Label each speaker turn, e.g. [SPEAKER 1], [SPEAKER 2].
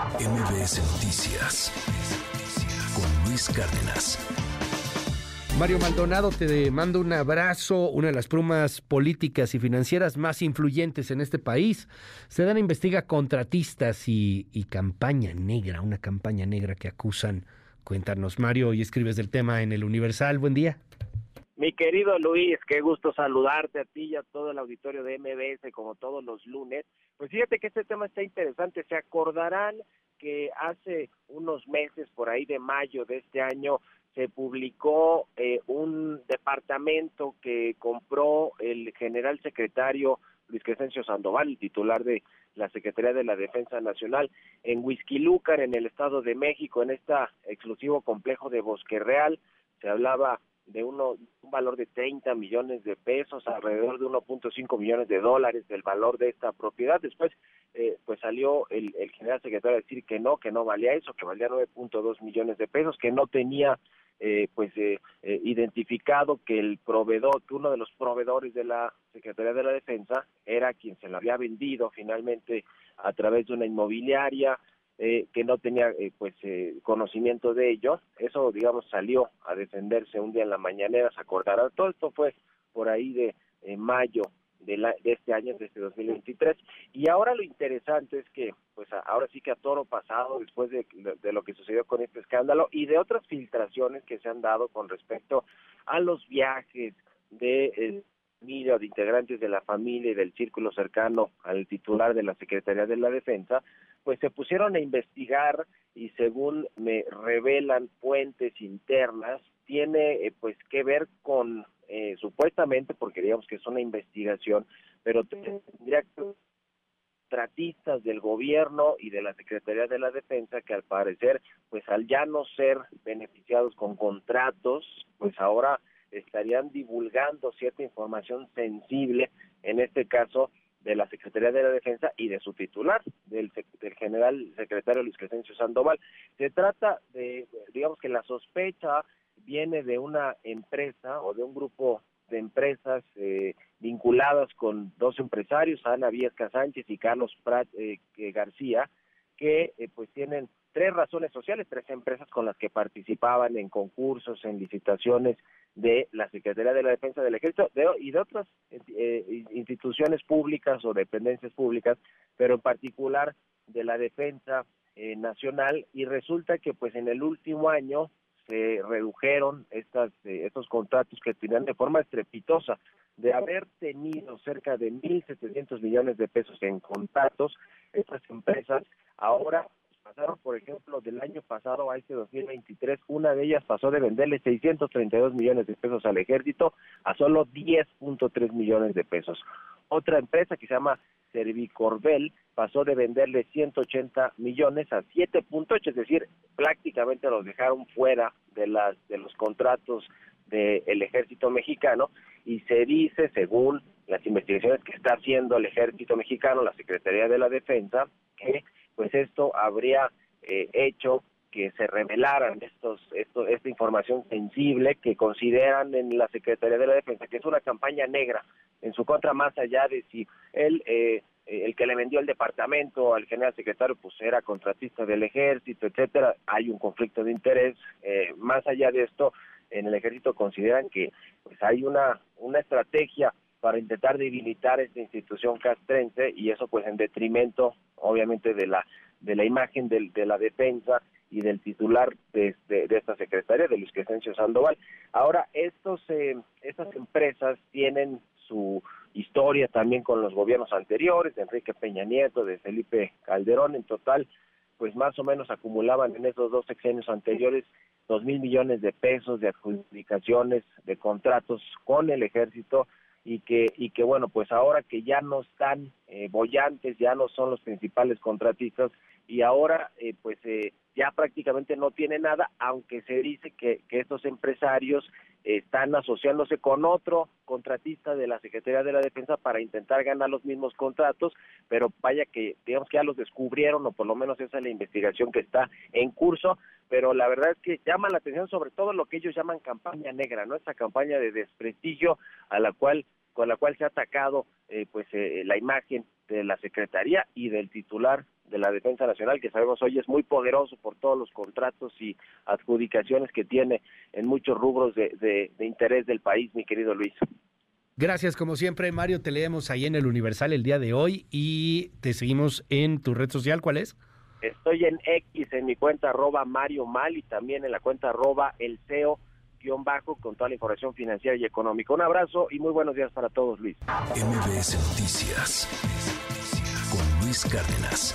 [SPEAKER 1] MBS Noticias con Luis Cárdenas.
[SPEAKER 2] Mario Maldonado, te mando un abrazo, una de las plumas políticas y financieras más influyentes en este país. Se dan investiga contratistas y, y campaña negra, una campaña negra que acusan. Cuéntanos, Mario, y escribes del tema en el Universal. Buen día.
[SPEAKER 3] Mi querido Luis, qué gusto saludarte a ti y a todo el auditorio de MBS como todos los lunes. Pues fíjate que este tema está interesante. Se acordarán que hace unos meses, por ahí de mayo de este año, se publicó eh, un departamento que compró el general secretario Luis Crescencio Sandoval, titular de la Secretaría de la Defensa Nacional, en Huizquilúcar, en el Estado de México, en este exclusivo complejo de Bosque Real. Se hablaba de uno, un valor de 30 millones de pesos, alrededor de 1.5 millones de dólares del valor de esta propiedad. Después, eh, pues salió el, general secretario a decir que no, que no valía eso, que valía 9.2 millones de pesos, que no tenía eh, pues eh, eh, identificado que el proveedor, que uno de los proveedores de la Secretaría de la Defensa era quien se lo había vendido finalmente a través de una inmobiliaria, eh, que no tenía eh, pues eh, conocimiento de ello. Eso, digamos, salió a defenderse un día en la mañanera, se acordará. Todo esto fue por ahí de mayo de, la, de este año, de este 2023. Y ahora lo interesante es que, pues ahora sí que a toro pasado, después de, de, lo que sucedió con este escándalo y de otras filtraciones que se han dado con respecto a los viajes de familia o de integrantes de la familia y del círculo cercano al titular de la Secretaría de la Defensa, pues se pusieron a investigar y según me revelan fuentes internas, tiene eh, pues que ver con eh, supuestamente, porque digamos que es una investigación, pero tendría que tratistas del gobierno y de la Secretaría de la Defensa que al parecer, pues al ya no ser beneficiados con contratos, pues ahora estarían divulgando cierta información sensible, en este caso de la Secretaría de la Defensa y de su titular, del, del general secretario Luis Crescencio Sandoval. Se trata de, digamos que la sospecha viene de una empresa o de un grupo de empresas eh, vinculadas con dos empresarios, Ana Viesca Sánchez y Carlos Prat eh, García, que eh, pues tienen tres razones sociales, tres empresas con las que participaban en concursos, en licitaciones de la Secretaría de la Defensa del Ejército y de otras eh, instituciones públicas o dependencias públicas, pero en particular de la Defensa eh, Nacional. Y resulta que pues en el último año se redujeron estas, eh, estos contratos que tenían de forma estrepitosa de haber tenido cerca de 1.700 millones de pesos en contratos, estas empresas ahora por ejemplo, del año pasado a este 2023, una de ellas pasó de venderle 632 millones de pesos al ejército a solo 10.3 millones de pesos. Otra empresa que se llama Servicorvel pasó de venderle 180 millones a 7.8, es decir, prácticamente los dejaron fuera de las de los contratos del ejército mexicano y se dice, según las investigaciones que está haciendo el ejército mexicano, la Secretaría de la Defensa, que pues esto habría eh, hecho que se revelaran estos, esto, esta información sensible que consideran en la Secretaría de la Defensa que es una campaña negra en su contra más allá de si él eh, el que le vendió el departamento al general secretario pues era contratista del ejército etcétera hay un conflicto de interés eh, más allá de esto en el ejército consideran que pues hay una una estrategia para intentar debilitar esta institución castrense y eso pues en detrimento obviamente de la de la imagen del, de la defensa y del titular de, de, de, esta secretaria, de Luis Crescencio Sandoval. Ahora, estos, eh, estas empresas tienen su historia también con los gobiernos anteriores, de Enrique Peña Nieto, de Felipe Calderón, en total, pues más o menos acumulaban en esos dos sexenios anteriores dos mil millones de pesos de adjudicaciones de contratos con el ejército y que y que bueno pues ahora que ya no están eh, bollantes ya no son los principales contratistas y ahora eh, pues eh, ya prácticamente no tiene nada aunque se dice que, que estos empresarios están asociándose con otro contratista de la Secretaría de la Defensa para intentar ganar los mismos contratos, pero vaya que digamos que ya los descubrieron o por lo menos esa es la investigación que está en curso, pero la verdad es que llama la atención sobre todo lo que ellos llaman campaña negra, ¿no? Esta campaña de desprestigio a la cual con la cual se ha atacado eh, pues eh, la imagen de la secretaría y del titular de la Defensa Nacional, que sabemos hoy es muy poderoso por todos los contratos y adjudicaciones que tiene en muchos rubros de, de interés del país, mi querido Luis.
[SPEAKER 2] Gracias, como siempre, Mario. Te leemos ahí en el Universal el día de hoy y te seguimos en tu red social. ¿Cuál es?
[SPEAKER 3] Estoy en X, en mi cuenta arroba Mario Mal y también en la cuenta arroba el CEO guion bajo con toda la información financiera y económica. Un abrazo y muy buenos días para todos, Luis.
[SPEAKER 1] MBS Noticias Luis Cárdenas.